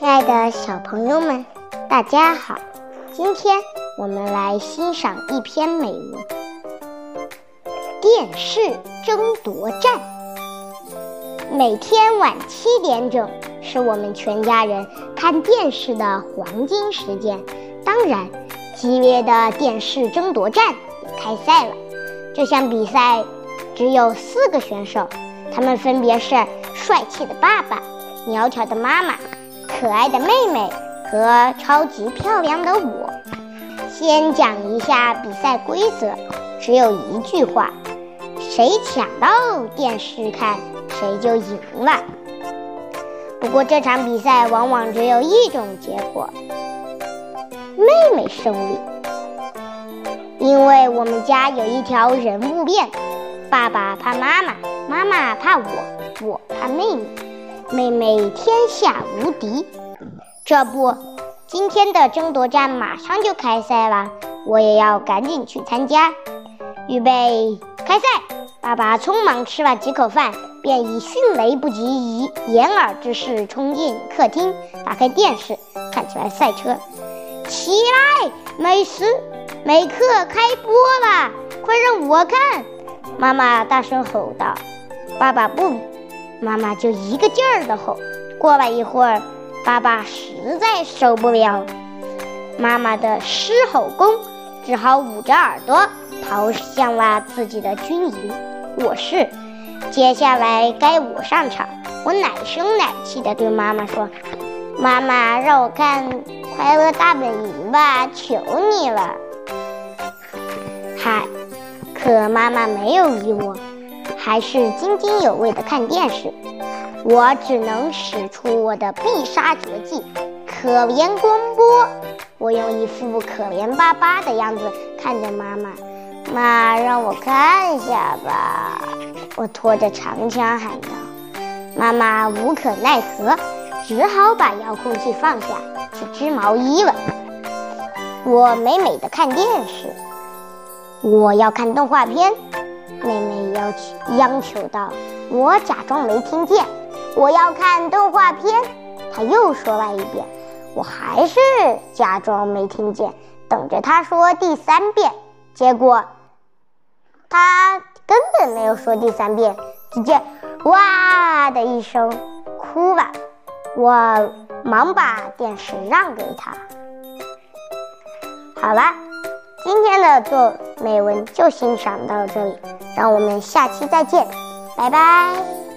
亲爱的小朋友们，大家好！今天我们来欣赏一篇美文《电视争夺战》。每天晚七点整是我们全家人看电视的黄金时间。当然，激烈的电视争夺战也开赛了。这项比赛只有四个选手，他们分别是帅气的爸爸、苗条的妈妈。可爱的妹妹和超级漂亮的我。先讲一下比赛规则，只有一句话：谁抢到电视看，谁就赢了。不过这场比赛往往只有一种结果，妹妹胜利。因为我们家有一条人物链，爸爸怕妈妈，妈妈怕我，我怕妹妹。妹妹天下无敌，这不，今天的争夺战马上就开赛了，我也要赶紧去参加。预备，开赛！爸爸匆忙吃了几口饭，便以迅雷不及掩耳之势冲进客厅，打开电视，看起来赛车。起来，美食美课开播了，快让我看！妈妈大声吼道。爸爸不。妈妈就一个劲儿的吼。过了一会儿，爸爸实在受不了妈妈的狮吼功，只好捂着耳朵逃向了自己的军营卧室。接下来该我上场，我奶声奶气地对妈妈说：“妈妈，让我看《快乐大本营》吧，求你了。”嗨，可妈妈没有理我。还是津津有味的看电视，我只能使出我的必杀绝技——可怜光波。我用一副可怜巴巴的样子看着妈妈：“妈，让我看一下吧。”我拖着长枪喊道。妈妈无可奈何，只好把遥控器放下，去织毛衣了。我美美的看电视，我要看动画片。妹妹要求央求道：“我假装没听见，我要看动画片。”她又说了一遍，我还是假装没听见，等着她说第三遍。结果她根本没有说第三遍，只见“哇”的一声哭了。我忙把电视让给她。好了，今天的作美文就欣赏到这里。让我们下期再见，拜拜。